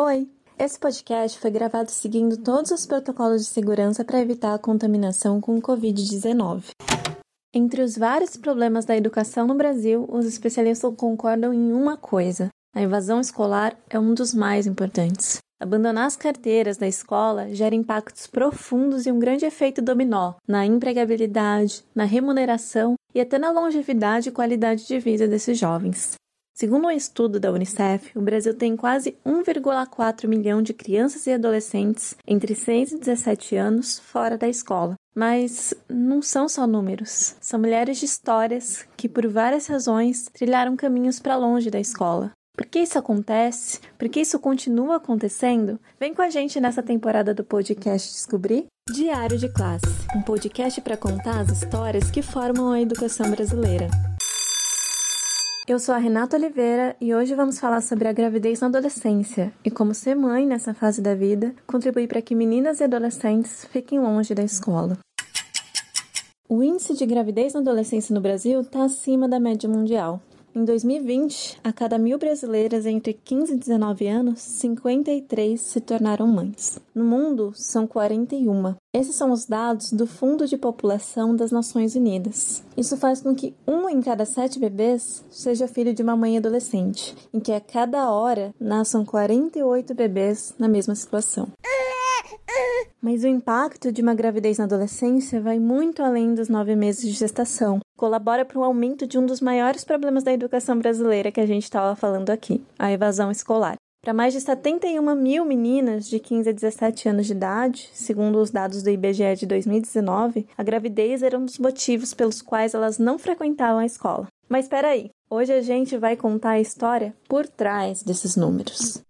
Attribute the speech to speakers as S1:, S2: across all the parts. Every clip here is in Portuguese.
S1: Oi! Esse podcast foi gravado seguindo todos os protocolos de segurança para evitar a contaminação com o Covid-19. Entre os vários problemas da educação no Brasil, os especialistas concordam em uma coisa: a evasão escolar é um dos mais importantes. Abandonar as carteiras da escola gera impactos profundos e um grande efeito dominó na empregabilidade, na remuneração e até na longevidade e qualidade de vida desses jovens. Segundo um estudo da Unicef, o Brasil tem quase 1,4 milhão de crianças e adolescentes entre 6 e 17 anos fora da escola. Mas não são só números, são mulheres de histórias que, por várias razões, trilharam caminhos para longe da escola. Por que isso acontece? Por que isso continua acontecendo? Vem com a gente nessa temporada do podcast descobrir Diário de Classe, um podcast para contar as histórias que formam a educação brasileira. Eu sou a Renata Oliveira e hoje vamos falar sobre a gravidez na adolescência e como ser mãe nessa fase da vida contribui para que meninas e adolescentes fiquem longe da escola. O índice de gravidez na adolescência no Brasil está acima da média mundial. Em 2020, a cada mil brasileiras entre 15 e 19 anos, 53 se tornaram mães. No mundo, são 41. Esses são os dados do Fundo de População das Nações Unidas. Isso faz com que um em cada sete bebês seja filho de uma mãe adolescente, em que a cada hora nasçam 48 bebês na mesma situação. Mas o impacto de uma gravidez na adolescência vai muito além dos nove meses de gestação. Colabora para o aumento de um dos maiores problemas da educação brasileira que a gente estava falando aqui, a evasão escolar. Para mais de 71 mil meninas de 15 a 17 anos de idade, segundo os dados do IBGE de 2019, a gravidez era um dos motivos pelos quais elas não frequentavam a escola. Mas espera aí, hoje a gente vai contar a história por trás desses números.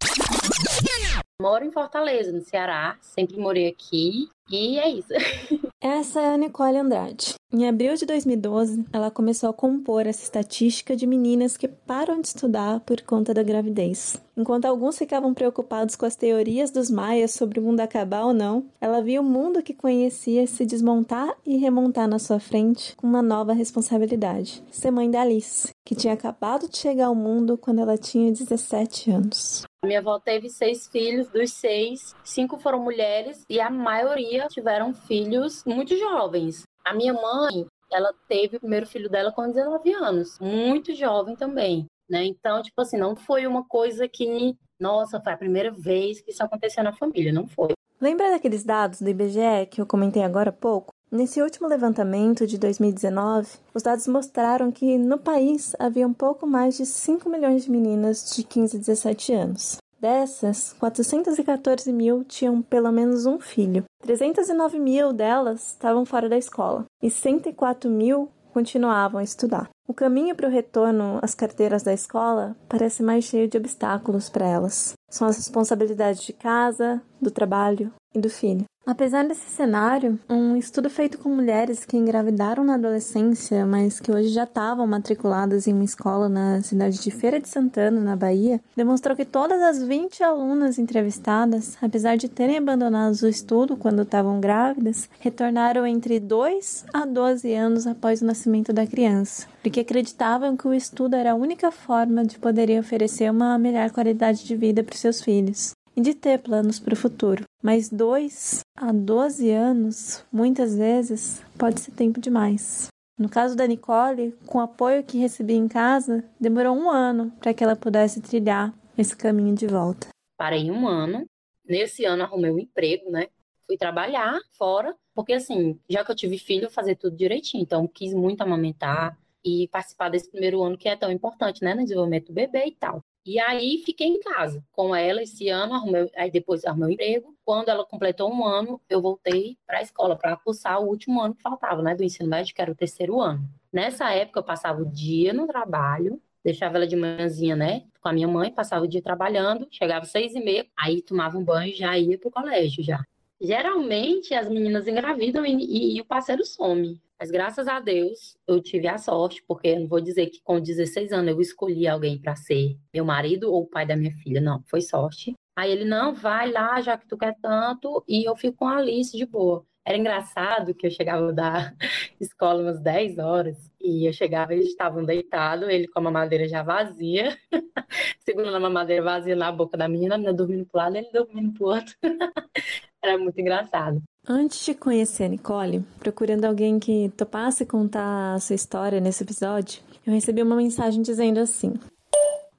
S2: Moro em Fortaleza, no Ceará. Sempre morei aqui. E é isso.
S1: Essa é a Nicole Andrade. Em abril de 2012, ela começou a compor essa estatística de meninas que param de estudar por conta da gravidez. Enquanto alguns ficavam preocupados com as teorias dos maias sobre o mundo acabar ou não, ela via o mundo que conhecia se desmontar e remontar na sua frente com uma nova responsabilidade: ser mãe da Alice, que tinha acabado de chegar ao mundo quando ela tinha 17 anos.
S2: Minha avó teve seis filhos, dos seis, cinco foram mulheres e a maioria tiveram filhos muito jovens. A minha mãe, ela teve o primeiro filho dela com 19 anos, muito jovem também, né? Então, tipo assim, não foi uma coisa que, nossa, foi a primeira vez que isso aconteceu na família, não foi.
S1: Lembra daqueles dados do IBGE que eu comentei agora há pouco? Nesse último levantamento de 2019, os dados mostraram que no país havia um pouco mais de 5 milhões de meninas de 15 a 17 anos. Dessas, 414 mil tinham pelo menos um filho. 309 mil delas estavam fora da escola e 104 mil continuavam a estudar. O caminho para o retorno às carteiras da escola parece mais cheio de obstáculos para elas. São as responsabilidades de casa, do trabalho e do filho. Apesar desse cenário, um estudo feito com mulheres que engravidaram na adolescência, mas que hoje já estavam matriculadas em uma escola na cidade de Feira de Santana, na Bahia, demonstrou que todas as 20 alunas entrevistadas, apesar de terem abandonado o estudo quando estavam grávidas, retornaram entre 2 a 12 anos após o nascimento da criança, porque acreditavam que o estudo era a única forma de poderem oferecer uma melhor qualidade de vida para seus filhos e de ter planos para o futuro. Mas 2 a 12 anos, muitas vezes, pode ser tempo demais. No caso da Nicole, com o apoio que recebi em casa, demorou um ano para que ela pudesse trilhar esse caminho de volta.
S2: Parei um ano. Nesse ano arrumei um emprego, né? Fui trabalhar fora, porque assim, já que eu tive filho, fazer tudo direitinho. Então, quis muito amamentar e participar desse primeiro ano que é tão importante, né? No desenvolvimento do bebê e tal. E aí fiquei em casa com ela esse ano, arrumei, aí depois arrumei um emprego. Quando ela completou um ano, eu voltei para a escola para cursar o último ano que faltava, né, do ensino médio, que era o terceiro ano. Nessa época eu passava o dia no trabalho, deixava ela de manhãzinha, né, com a minha mãe, passava o dia trabalhando, chegava seis e meia, aí tomava um banho e já ia para o colégio já. Geralmente as meninas engravidam e, e, e o parceiro some. Mas graças a Deus eu tive a sorte, porque eu não vou dizer que com 16 anos eu escolhi alguém para ser meu marido ou pai da minha filha, não, foi sorte. Aí ele, não, vai lá, já que tu quer tanto, e eu fico com a Alice de boa. Era engraçado que eu chegava da escola umas 10 horas e eu chegava, eles estavam deitados, ele com a mamadeira já vazia, segurando a mamadeira vazia na boca da menina, a menina dormindo pro lado, ele dormindo pro outro. Era muito engraçado.
S1: Antes de conhecer a Nicole, procurando alguém que topasse contar a sua história nesse episódio, eu recebi uma mensagem dizendo assim: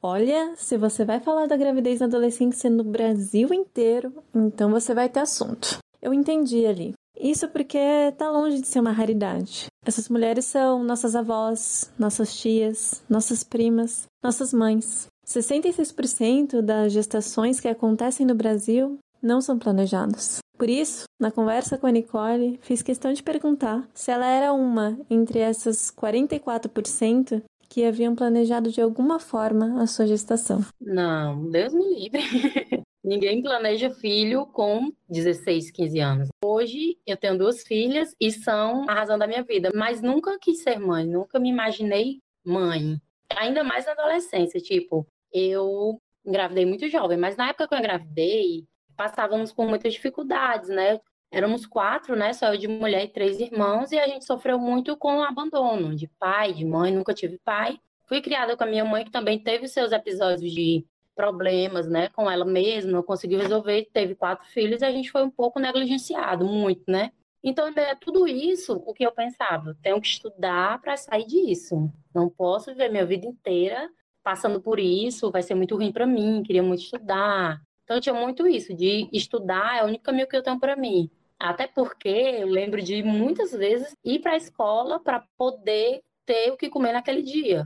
S1: Olha, se você vai falar da gravidez na adolescência no Brasil inteiro, então você vai ter assunto. Eu entendi ali. Isso porque tá longe de ser uma raridade. Essas mulheres são nossas avós, nossas tias, nossas primas, nossas mães. 66% das gestações que acontecem no Brasil não são planejadas. Por isso, na conversa com a Nicole, fiz questão de perguntar se ela era uma entre essas 44% que haviam planejado de alguma forma a sua gestação.
S2: Não, Deus me livre. Ninguém planeja filho com 16, 15 anos. Hoje eu tenho duas filhas e são a razão da minha vida, mas nunca quis ser mãe, nunca me imaginei mãe. Ainda mais na adolescência, tipo, eu engravidei muito jovem, mas na época que eu engravidei, passávamos por muitas dificuldades, né? Éramos quatro, né? Só eu de mulher e três irmãos, e a gente sofreu muito com o abandono de pai, de mãe, nunca tive pai. Fui criada com a minha mãe, que também teve seus episódios de problemas, né, com ela mesma, não conseguiu resolver, teve quatro filhos, e a gente foi um pouco negligenciado, muito, né? Então, é tudo isso o que eu pensava. Tenho que estudar para sair disso. Não posso viver minha vida inteira passando por isso, vai ser muito ruim para mim, queria muito estudar. Então, eu tinha muito isso, de estudar é o único caminho que eu tenho para mim. Até porque eu lembro de muitas vezes ir para a escola para poder ter o que comer naquele dia.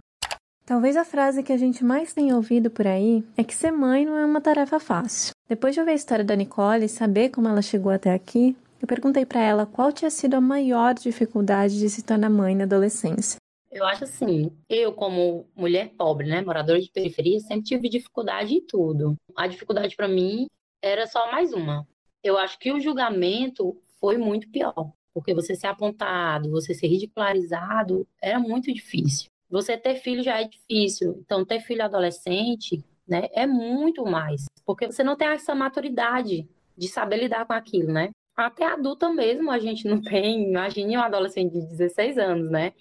S1: Talvez a frase que a gente mais tem ouvido por aí é que ser mãe não é uma tarefa fácil. Depois de ouvir a história da Nicole e saber como ela chegou até aqui, eu perguntei para ela qual tinha sido a maior dificuldade de se tornar mãe na adolescência.
S2: Eu acho assim, eu como mulher pobre, né, moradora de periferia, sempre tive dificuldade em tudo. A dificuldade para mim era só mais uma, eu acho que o julgamento foi muito pior, porque você ser apontado, você ser ridicularizado, era muito difícil. Você ter filho já é difícil, então ter filho adolescente, né, é muito mais, porque você não tem essa maturidade de saber lidar com aquilo, né? Até adulta mesmo a gente não tem, imagine um adolescente de 16 anos, né?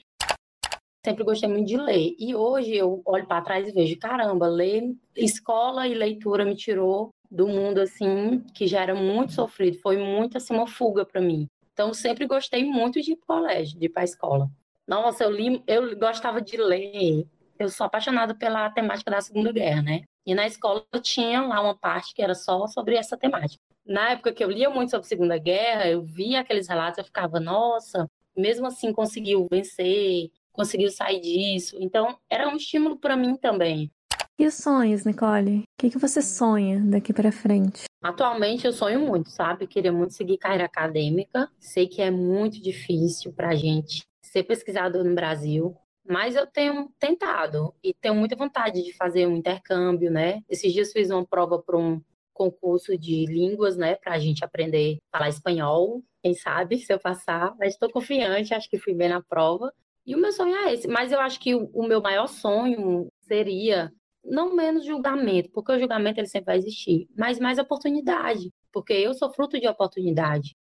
S2: Sempre gostei muito de ler. E hoje eu olho para trás e vejo, caramba, ler escola e leitura me tirou do mundo assim que já era muito sofrido, foi muito assim uma fuga para mim. Então sempre gostei muito de ir colégio, de ir para escola. Nossa, eu li, eu gostava de ler. Eu sou apaixonada pela temática da Segunda Guerra, né? E na escola eu tinha lá uma parte que era só sobre essa temática. Na época que eu lia muito sobre a Segunda Guerra, eu via aqueles relatos, eu ficava, nossa, mesmo assim conseguiu vencer, conseguiu sair disso. Então, era um estímulo para mim também.
S1: E os sonhos, Nicole? O que, que você sonha daqui para frente?
S2: Atualmente eu sonho muito, sabe? Queria muito seguir carreira acadêmica. Sei que é muito difícil para a gente ser pesquisador no Brasil, mas eu tenho tentado e tenho muita vontade de fazer um intercâmbio, né? Esses dias fiz uma prova para um concurso de línguas, né, para a gente aprender a falar espanhol. Quem sabe se eu passar, mas estou confiante, acho que fui bem na prova. E o meu sonho é esse, mas eu acho que o, o meu maior sonho seria não menos julgamento, porque o julgamento ele sempre vai existir, mas mais oportunidade, porque eu sou fruto de oportunidade.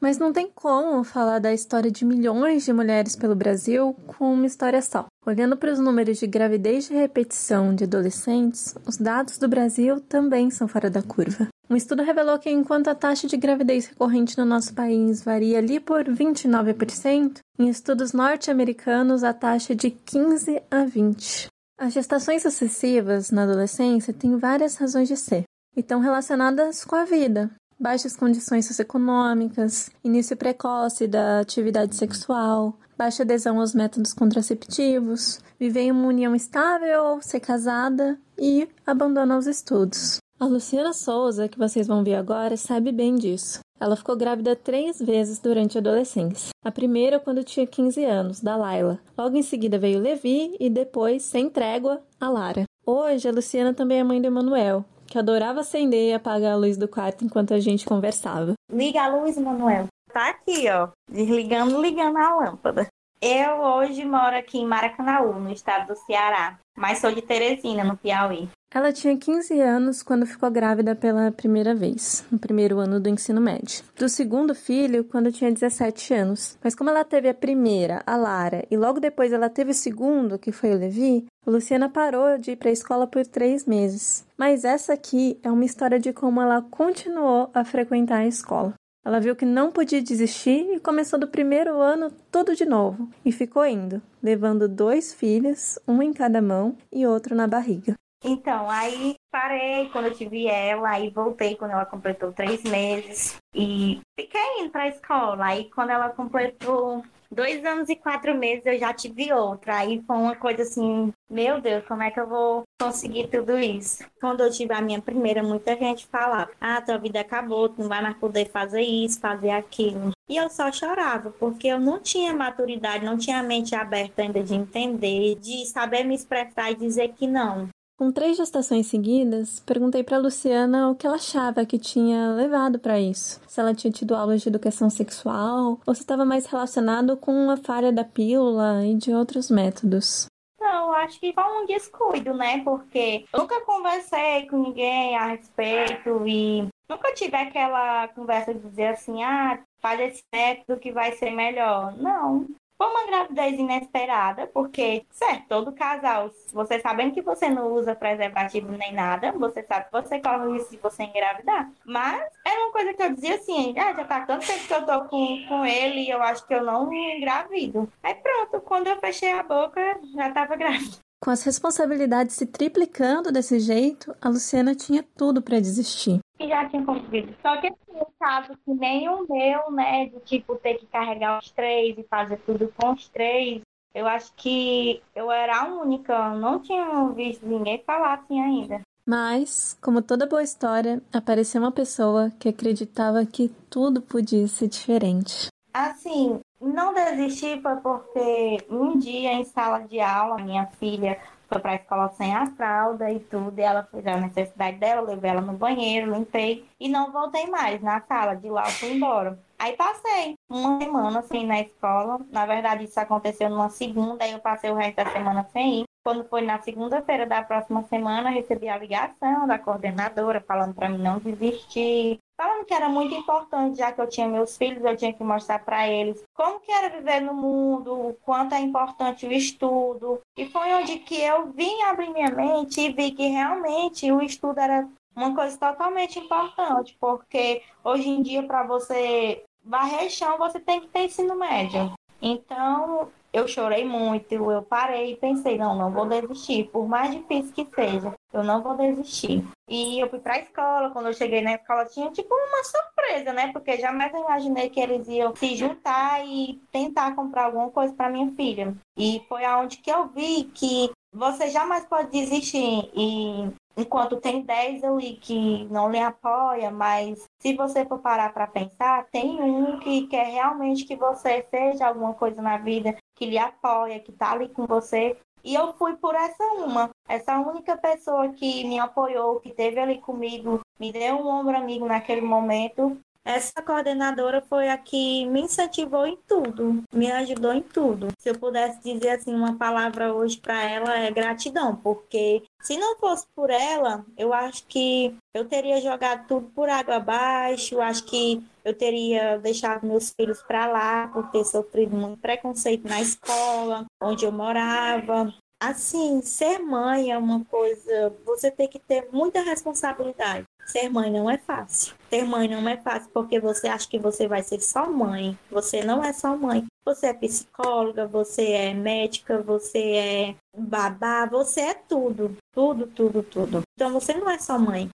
S1: Mas não tem como falar da história de milhões de mulheres pelo Brasil com uma história só. Olhando para os números de gravidez de repetição de adolescentes, os dados do Brasil também são fora da curva. Um estudo revelou que enquanto a taxa de gravidez recorrente no nosso país varia ali por 29%, em estudos norte-americanos a taxa é de 15 a 20. As gestações sucessivas na adolescência têm várias razões de ser e estão relacionadas com a vida. Baixas condições socioeconômicas, início precoce da atividade sexual, baixa adesão aos métodos contraceptivos, viver em uma união estável, ser casada e abandono aos estudos. A Luciana Souza, que vocês vão ver agora, sabe bem disso. Ela ficou grávida três vezes durante a adolescência. A primeira quando tinha 15 anos, da Laila. Logo em seguida veio Levi e depois, sem trégua, a Lara. Hoje, a Luciana também é mãe do Emanuel, que adorava acender e apagar a luz do quarto enquanto a gente conversava.
S3: Liga a luz, Emanuel. Tá aqui, ó. Desligando, ligando a lâmpada. Eu hoje moro aqui em Maracanaú, no estado do Ceará, mas sou de Teresina, no Piauí.
S1: Ela tinha 15 anos quando ficou grávida pela primeira vez, no primeiro ano do ensino médio. Do segundo filho, quando tinha 17 anos. Mas como ela teve a primeira, a Lara, e logo depois ela teve o segundo, que foi o Levi, Luciana parou de ir para a escola por três meses. Mas essa aqui é uma história de como ela continuou a frequentar a escola. Ela viu que não podia desistir e começou do primeiro ano tudo de novo. E ficou indo, levando dois filhos, um em cada mão e outro na barriga.
S3: Então, aí parei quando eu tive ela, aí voltei quando ela completou três meses e fiquei indo pra escola. Aí quando ela completou dois anos e quatro meses, eu já tive outra. Aí foi uma coisa assim, meu Deus, como é que eu vou conseguir tudo isso? Quando eu tive a minha primeira, muita gente falava, ah, tua vida acabou, tu não vai mais poder fazer isso, fazer aquilo. E eu só chorava, porque eu não tinha maturidade, não tinha a mente aberta ainda de entender, de saber me expressar e dizer que não.
S1: Com três gestações seguidas, perguntei para Luciana o que ela achava que tinha levado para isso. Se ela tinha tido aulas de educação sexual ou se estava mais relacionado com a falha da pílula e de outros métodos.
S3: Não, acho que foi um descuido, né? Porque nunca conversei com ninguém a respeito e nunca tive aquela conversa de dizer assim, ah, faz esse método que vai ser melhor. Não, foi uma gravidez inesperada, porque, certo, todo casal, você sabendo que você não usa preservativo nem nada, você sabe que você corre o risco de você engravidar. Mas era uma coisa que eu dizia assim, ah, já tá tanto tempo que eu tô com, com ele e eu acho que eu não engravido. Aí pronto, quando eu fechei a boca, já tava grávida.
S1: Com as responsabilidades se triplicando desse jeito, a Luciana tinha tudo para desistir.
S3: E já tinha conseguido. Só que assim, um caso que nem o meu, né, de tipo ter que carregar os três e fazer tudo com os três, eu acho que eu era a única, eu não tinha visto ninguém falar assim ainda.
S1: Mas, como toda boa história, apareceu uma pessoa que acreditava que tudo podia ser diferente.
S3: Assim, não desisti foi porque um dia em sala de aula, minha filha foi para a escola sem a fralda e tudo, e ela fez a necessidade dela, levei ela no banheiro, limpei e não voltei mais na sala, de lá eu fui embora. Aí passei uma semana assim na escola, na verdade isso aconteceu numa segunda, aí eu passei o resto da semana sem ir. Quando foi na segunda-feira da próxima semana, recebi a ligação da coordenadora falando para mim não desistir, falando que era muito importante, já que eu tinha meus filhos, eu tinha que mostrar para eles como que era viver no mundo, o quanto é importante o estudo. E foi onde que eu vim abrir minha mente e vi que realmente o estudo era uma coisa totalmente importante, porque hoje em dia para você varrer chão, você tem que ter ensino médio. Então, eu chorei muito, eu parei e pensei, não, não vou desistir, por mais difícil que seja, eu não vou desistir. E eu fui para a escola, quando eu cheguei na escola tinha tipo uma surpresa, né? Porque jamais eu imaginei que eles iam se juntar e tentar comprar alguma coisa para minha filha. E foi aonde que eu vi que você jamais pode desistir e enquanto tem 10 ali que não lhe apoia, mas se você for parar para pensar, tem um que quer realmente que você seja alguma coisa na vida, que lhe apoia, que tá ali com você. E eu fui por essa uma, essa única pessoa que me apoiou, que esteve ali comigo, me deu um ombro amigo naquele momento, essa coordenadora foi a que me incentivou em tudo, me ajudou em tudo. Se eu pudesse dizer assim uma palavra hoje para ela é gratidão, porque se não fosse por ela, eu acho que eu teria jogado tudo por água abaixo, eu acho que eu teria deixado meus filhos para lá por ter sofrido muito preconceito na escola onde eu morava. Assim, ser mãe é uma coisa, você tem que ter muita responsabilidade. Ser mãe não é fácil. Ser mãe não é fácil porque você acha que você vai ser só mãe. Você não é só mãe. Você é psicóloga, você é médica, você é babá, você é tudo. Tudo, tudo, tudo. Então você não é só mãe.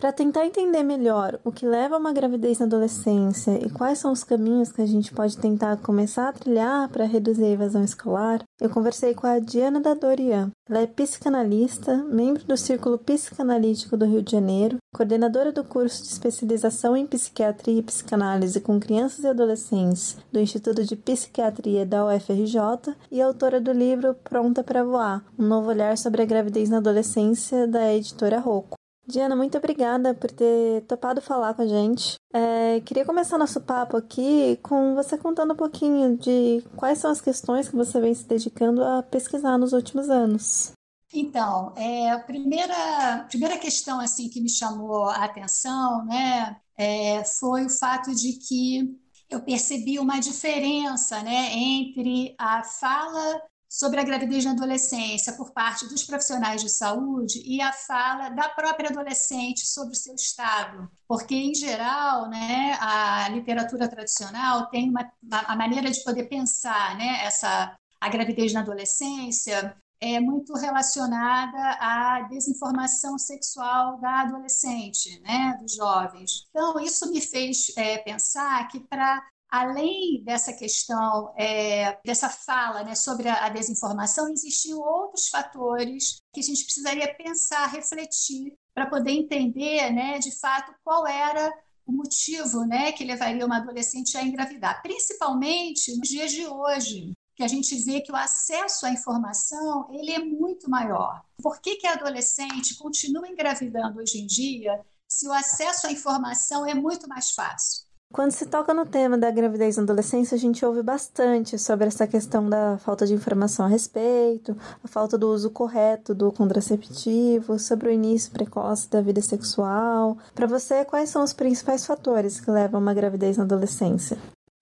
S1: Para tentar entender melhor o que leva a uma gravidez na adolescência e quais são os caminhos que a gente pode tentar começar a trilhar para reduzir a evasão escolar, eu conversei com a Diana da Dorian. Ela é psicanalista, membro do Círculo Psicanalítico do Rio de Janeiro, coordenadora do curso de especialização em psiquiatria e psicanálise com crianças e adolescentes do Instituto de Psiquiatria da UFRJ e autora do livro Pronta para Voar: Um novo olhar sobre a gravidez na adolescência da editora Rocco. Diana, muito obrigada por ter topado falar com a gente. É, queria começar nosso papo aqui com você contando um pouquinho de quais são as questões que você vem se dedicando a pesquisar nos últimos anos.
S4: Então, é, a primeira, primeira questão assim que me chamou a atenção né, é, foi o fato de que eu percebi uma diferença né, entre a fala sobre a gravidez na adolescência por parte dos profissionais de saúde e a fala da própria adolescente sobre o seu estado, porque em geral, né, a literatura tradicional tem uma a maneira de poder pensar, né, essa a gravidez na adolescência é muito relacionada à desinformação sexual da adolescente, né, dos jovens. Então isso me fez é, pensar que para além dessa questão, é, dessa fala né, sobre a, a, desinformação, existiam outros fatores que a gente precisaria pensar, refletir, para poder entender, né, de fato, qual era o motivo né, que levaria uma adolescente a engravidar, principalmente nos dias de hoje, que a gente vê que o acesso à informação ele é muito maior. Por que, que a adolescente continua engravidando hoje em dia se o acesso à informação é muito mais fácil?
S1: Quando se toca no tema da gravidez na adolescência, a gente ouve bastante sobre essa questão da falta de informação a respeito, a falta do uso correto do contraceptivo, sobre o início precoce da vida sexual. Para você, quais são os principais fatores que levam a uma gravidez na adolescência?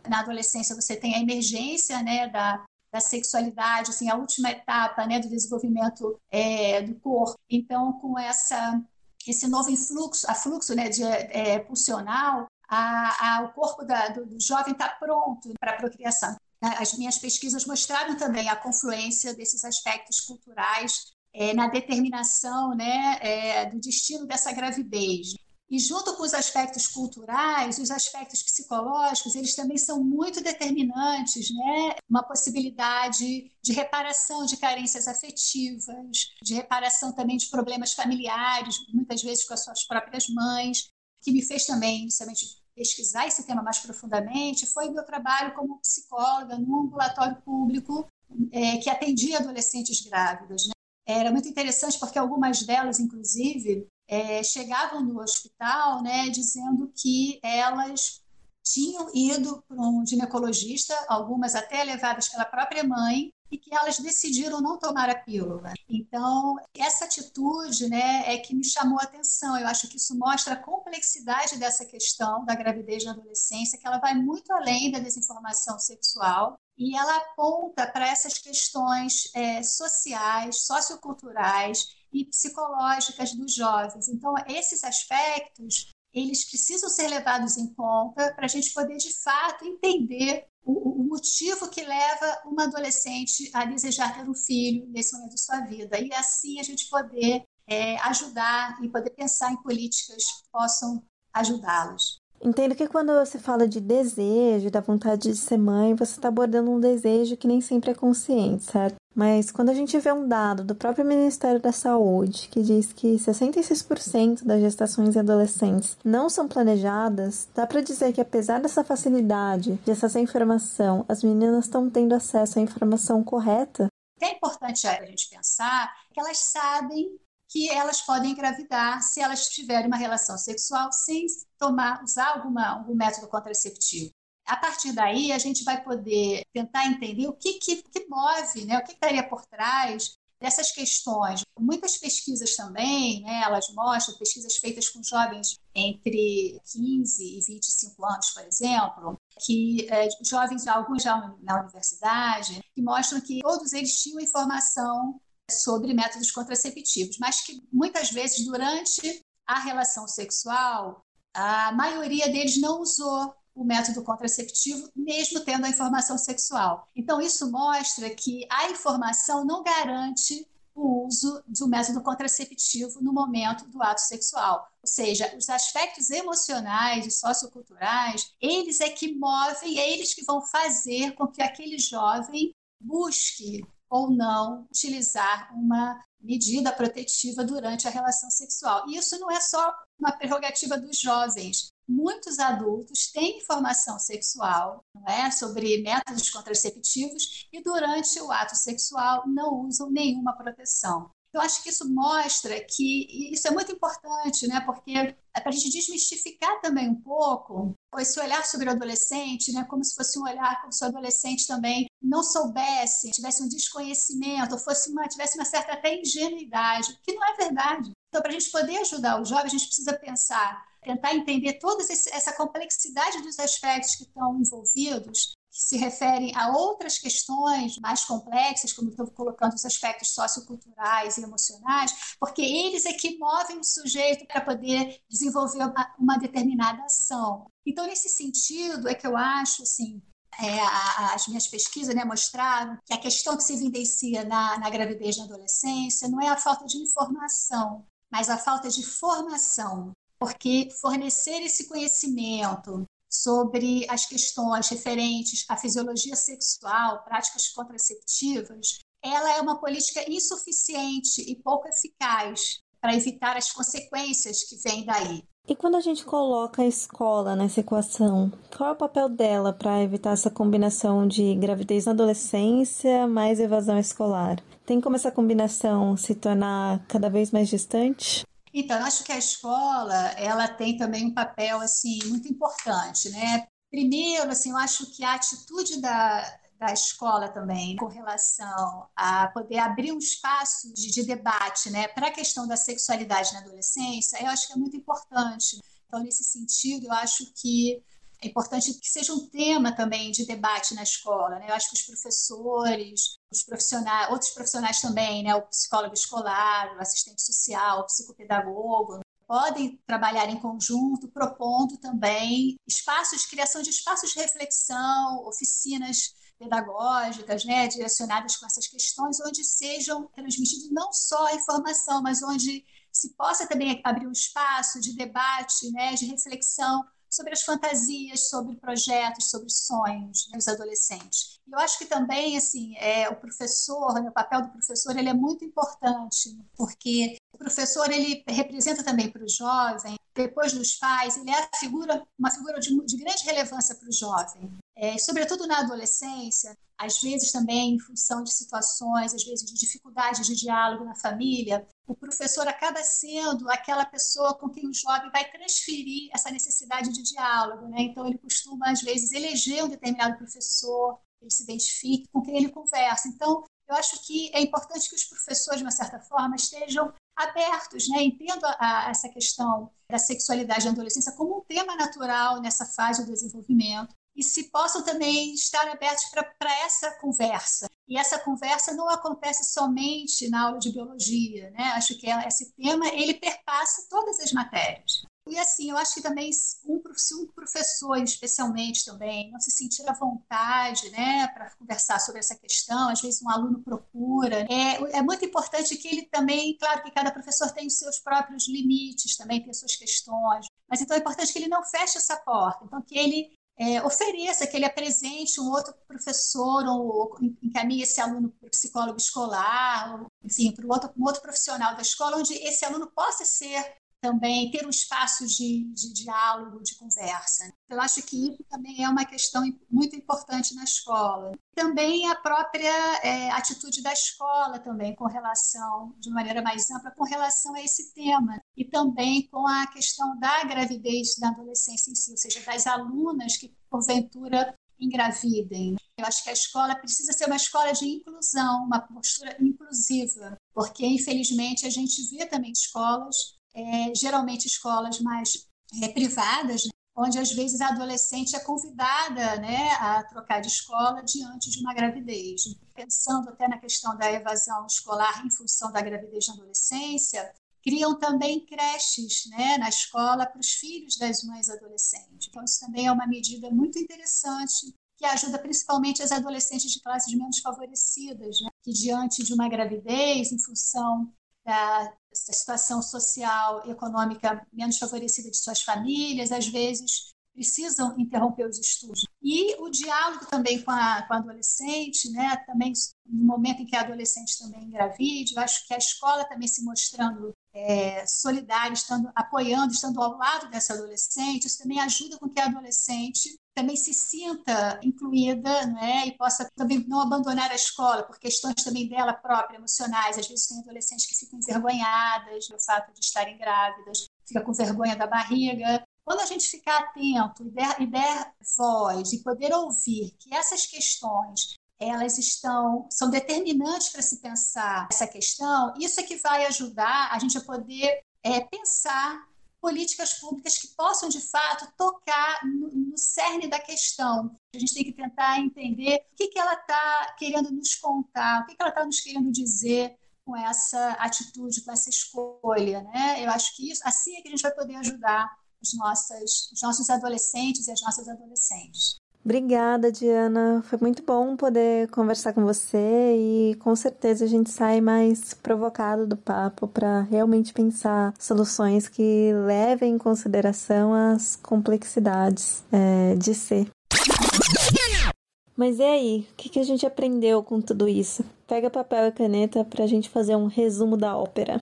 S4: Na adolescência, você tem a emergência né, da, da sexualidade, assim, a última etapa né, do desenvolvimento é, do corpo. Então, com essa esse novo influxo, afluxo né, de, é, pulsional, a, a, o corpo da, do, do, jovem está pronto para a procriação. As minhas pesquisas mostraram também a confluência desses aspectos culturais é, na determinação né, é, do destino dessa gravidez. E junto com os aspectos culturais, os aspectos psicológicos, eles também são muito determinantes, né? Uma possibilidade de reparação de carências afetivas, de reparação também de problemas familiares, muitas vezes com as suas próprias mães que me fez também, inicialmente, pesquisar esse tema mais profundamente foi meu trabalho como psicóloga num ambulatório público é, que atendia adolescentes grávidas. Né? Era muito interessante porque algumas delas, inclusive, é, chegavam no hospital né, dizendo que elas tinham ido para um ginecologista, algumas até levadas pela própria mãe, e que elas decidiram não tomar a pílula. Então, essa atitude né, é que me chamou a atenção. Eu acho que isso mostra a complexidade dessa questão da gravidez na adolescência, que ela vai muito além da desinformação sexual e ela aponta para essas questões é, sociais, socioculturais e psicológicas dos jovens. Então, esses aspectos eles precisam ser levados em conta para a gente poder, de fato, entender o, o, motivo que leva uma adolescente a desejar ter um filho nesse momento de sua vida. E assim a gente poder é, ajudar e poder pensar em políticas que possam ajudá-los.
S1: Entendo que quando você fala de desejo, da vontade de ser mãe, você está abordando um desejo que nem sempre é consciente, certo? Mas quando a gente vê um dado do próprio Ministério da Saúde que diz que 66% das gestações em adolescentes não são planejadas, dá para dizer que apesar dessa facilidade de acesso à informação, as meninas estão tendo acesso à informação correta.
S4: É importante a gente pensar que elas sabem que elas podem engravidar se elas tiverem uma relação sexual sem tomar, usar alguma, algum método contraceptivo. A partir daí, a gente vai poder tentar entender o que, que, que move, né? o que estaria por trás dessas questões. Muitas pesquisas também, né, elas mostram, pesquisas feitas com jovens entre 15 e 25 anos, por exemplo, que é, jovens, alguns já na universidade, que mostram que todos eles tinham informação sobre métodos contraceptivos, mas que muitas vezes durante a relação sexual, a maioria deles não usou o método contraceptivo, mesmo tendo a informação sexual. Então, isso mostra que a informação não garante o uso do método contraceptivo no momento do ato sexual. Ou seja, os aspectos emocionais e socioculturais, eles é que movem, é eles que vão fazer com que aquele jovem busque ou não utilizar uma medida protetiva durante a relação sexual. E isso não é só uma prerrogativa dos jovens. Muitos adultos têm informação sexual não é, sobre métodos contraceptivos e durante o ato sexual não usam nenhuma proteção. Eu acho que isso mostra que isso é muito importante, né? Porque para a gente desmistificar também um pouco esse olhar sobre o adolescente, né, como se fosse um olhar como se o adolescente também não soubesse, tivesse um desconhecimento, ou fosse uma, tivesse uma certa até ingenuidade, que não é verdade. Então, para a gente poder ajudar os jovens, a gente precisa pensar, tentar entender toda essa complexidade dos aspectos que estão envolvidos que se referem a outras questões mais complexas, como estou colocando os aspectos socioculturais e emocionais, porque eles é que movem o sujeito para poder desenvolver uma determinada ação. Então, nesse sentido, é que eu acho, assim, é, as minhas pesquisas né, mostraram que a questão que se evidencia na, na gravidez na adolescência não é a falta de informação, mas a falta de formação. Porque fornecer esse conhecimento sobre as questões referentes à fisiologia sexual, práticas contraceptivas, ela é uma política insuficiente e pouco eficaz para evitar as consequências que vêm daí.
S1: E quando a gente coloca a escola nessa equação, qual é o papel dela para evitar essa combinação de gravidez na adolescência mais evasão escolar? Tem como essa combinação se tornar cada vez mais distante?
S4: Então, acho que a escola, ela tem também um papel, assim, muito importante, né? Primeiro, assim, eu acho que a atitude da, da escola também com relação a poder abrir um espaço de, de debate né, para a questão da sexualidade na adolescência, eu acho que é muito importante. Então, nesse sentido, eu acho que é importante que seja um tema também de debate na escola. Né? Eu acho que os professores, os profissionais, outros profissionais também, né? o psicólogo escolar, o assistente social, o psicopedagogo, podem trabalhar em conjunto, propondo também espaços, criação de espaços de reflexão, oficinas pedagógicas, né, direcionadas com essas questões, onde sejam transmitidas não só a informação, mas onde se possa também abrir um espaço de debate, né, de reflexão sobre as fantasias, sobre projetos, sobre sonhos dos adolescentes. Eu acho que também, assim, é, o professor, né, o papel do professor, ele é muito importante, porque o professor ele representa também para o jovem, depois dos pais, ele é a figura, uma figura de, de grande relevância para o jovem. É, sobretudo na adolescência, às vezes também em função de situações, às vezes de dificuldades de diálogo na família, o professor acaba sendo aquela pessoa com quem o jovem vai transferir essa necessidade de diálogo. Né? Então, ele costuma, às vezes, eleger um determinado professor, ele se identifique com quem ele conversa. Então, eu acho que é importante que os professores, de uma certa forma, estejam abertos, né? entendo a, a, essa questão da sexualidade na adolescência como um tema natural nessa fase do desenvolvimento, e se possam também estar abertos para essa conversa. E essa conversa não acontece somente na aula de biologia, né? Acho que esse tema ele perpassa todas as matérias. E assim, eu acho que também um, se um professor, especialmente também, não se sentir à vontade, né, para conversar sobre essa questão, às vezes um aluno procura, é, é muito importante que ele também, claro que cada professor tem os seus próprios limites, também tem as suas questões, mas então é importante que ele não feche essa porta, então que ele é, ofereça, que ele apresente um outro professor ou encaminhe esse aluno para o psicólogo escolar, ou, enfim, para outro, um outro profissional da escola, onde esse aluno possa ser também ter um espaço de, de diálogo, de conversa. Eu acho que isso também é uma questão muito importante na escola. Também a própria é, atitude da escola também com relação, de maneira mais ampla, com relação a esse tema. E também com a questão da gravidez da adolescência em si, ou seja, das alunas que, porventura, engravidem. Eu acho que a escola precisa ser uma escola de inclusão, uma postura inclusiva, porque, infelizmente, a gente vê também escolas é, geralmente escolas mais é, privadas, né? onde às vezes a adolescente é convidada né, a trocar de escola diante de uma gravidez. Pensando até na questão da evasão escolar em função da gravidez na adolescência, criam também creches né, na escola para os filhos das mães adolescentes. Então, isso também é uma medida muito interessante que ajuda principalmente as adolescentes de classes menos favorecidas, né, que diante de uma gravidez, em função da situação social econômica menos favorecida de suas famílias, às vezes precisam interromper os estudos. E o diálogo também com a, com a adolescente, né, também no momento em que a adolescente também engravide, eu acho que a escola também se mostrando é, solidária, estando apoiando, estando ao lado dessa adolescente, isso também ajuda com que a adolescente também se sinta incluída né, e possa também não abandonar a escola por questões também dela própria, emocionais. Às vezes tem adolescentes que ficam envergonhadas do fato de estarem grávidas. fica com vergonha da barriga. Quando a gente ficar atento e der, e der voz e poder ouvir que essas questões elas estão são determinantes para se pensar essa questão, isso é que vai ajudar a gente a poder é, pensar políticas públicas que possam, de fato, tocar no, no cerne da questão. A gente tem que tentar entender o que, que ela está querendo nos contar, o que, que ela está nos querendo dizer com essa atitude, com essa escolha. Né? Eu acho que isso, assim é que a gente vai poder ajudar os, nossas, os nossos adolescentes e as nossas adolescentes.
S1: Obrigada, Diana. Foi muito bom poder conversar com você e com certeza a gente sai mais provocado do papo para realmente pensar soluções que levem em consideração as complexidades é, de ser. Mas e aí? O que, a gente aprendeu com tudo isso? Pega papel e caneta para a gente fazer um resumo da ópera.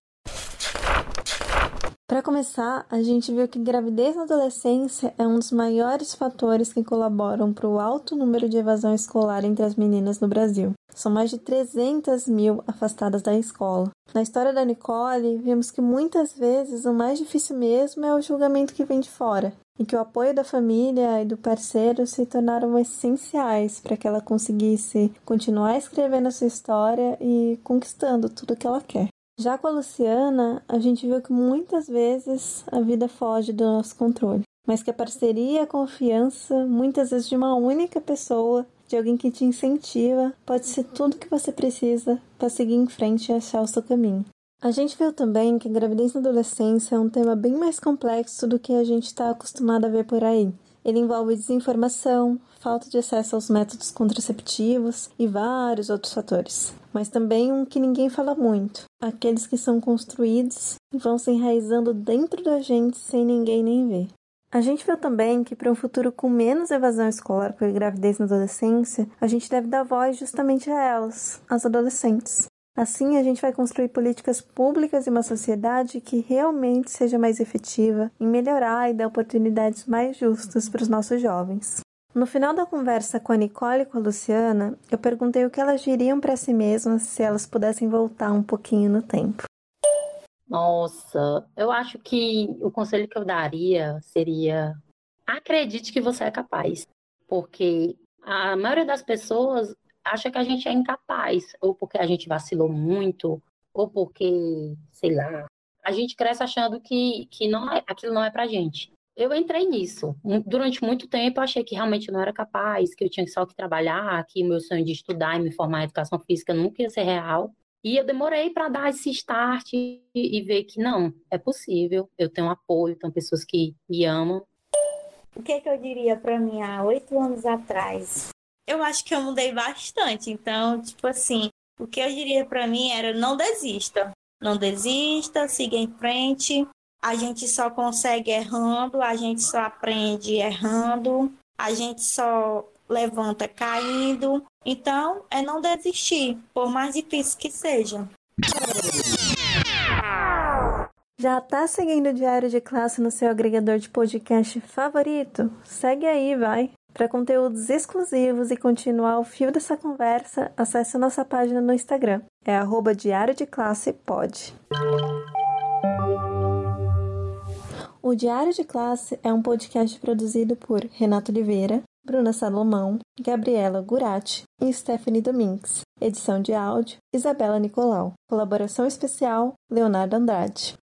S1: Para começar, a gente viu que gravidez na adolescência é um dos maiores fatores que colaboram para o alto número de evasão escolar entre as meninas no Brasil. São mais de 300 mil afastadas da escola. Na história da Nicole, vimos que muitas vezes o mais difícil mesmo é o julgamento que vem de fora, e que o apoio da família e do parceiro se tornaram essenciais para que ela conseguisse continuar escrevendo a sua história e conquistando tudo que ela quer. Já com a Luciana, a gente viu que muitas vezes a vida foge do nosso controle, mas que a parceria a confiança, muitas vezes de uma única pessoa, de alguém que te incentiva, pode ser tudo que você precisa para seguir em frente e achar o seu caminho. A gente viu também que a gravidez na adolescência é um tema bem mais complexo do que a gente está acostumado a ver por aí. Ele envolve desinformação, falta de acesso aos métodos contraceptivos e vários outros fatores. Mas também um que ninguém fala muito: aqueles que são construídos e vão se enraizando dentro da gente sem ninguém nem ver. A gente viu também que para um futuro com menos evasão escolar por gravidez na adolescência, a gente deve dar voz justamente a elas, as adolescentes. Assim, a gente vai construir políticas públicas e uma sociedade que realmente seja mais efetiva em melhorar e dar oportunidades mais justas para os nossos jovens. No final da conversa com a Nicole e com a Luciana, eu perguntei o que elas diriam para si mesmas se elas pudessem voltar um pouquinho no tempo.
S2: Nossa, eu acho que o conselho que eu daria seria: acredite que você é capaz, porque a maioria das pessoas acha que a gente é incapaz, ou porque a gente vacilou muito, ou porque, sei lá, a gente cresce achando que, que não é, aquilo não é pra gente. Eu entrei nisso. Durante muito tempo eu achei que realmente não era capaz, que eu tinha só que trabalhar, que o meu sonho de estudar e me formar em educação física nunca ia ser real. E eu demorei para dar esse start e, e, ver que não, é possível, eu tenho apoio, tenho pessoas que me amam.
S3: O que, é que eu diria para mim há oito anos atrás? Eu acho que eu mudei bastante. Então, tipo assim, o que eu diria para mim era não desista. Não desista, siga em frente. A gente só consegue errando, a gente só aprende errando, a gente só levanta caindo. Então, é não desistir, por mais difícil que seja.
S1: Já tá seguindo o Diário de Classe no seu agregador de podcast favorito? Segue aí, vai! Para conteúdos exclusivos e continuar o fio dessa conversa, acesse nossa página no Instagram. É arroba Diário de Classe Pod. O Diário de Classe é um podcast produzido por Renato Oliveira, Bruna Salomão, Gabriela Gurati e Stephanie Domingues. Edição de áudio, Isabela Nicolau. Colaboração especial, Leonardo Andrade.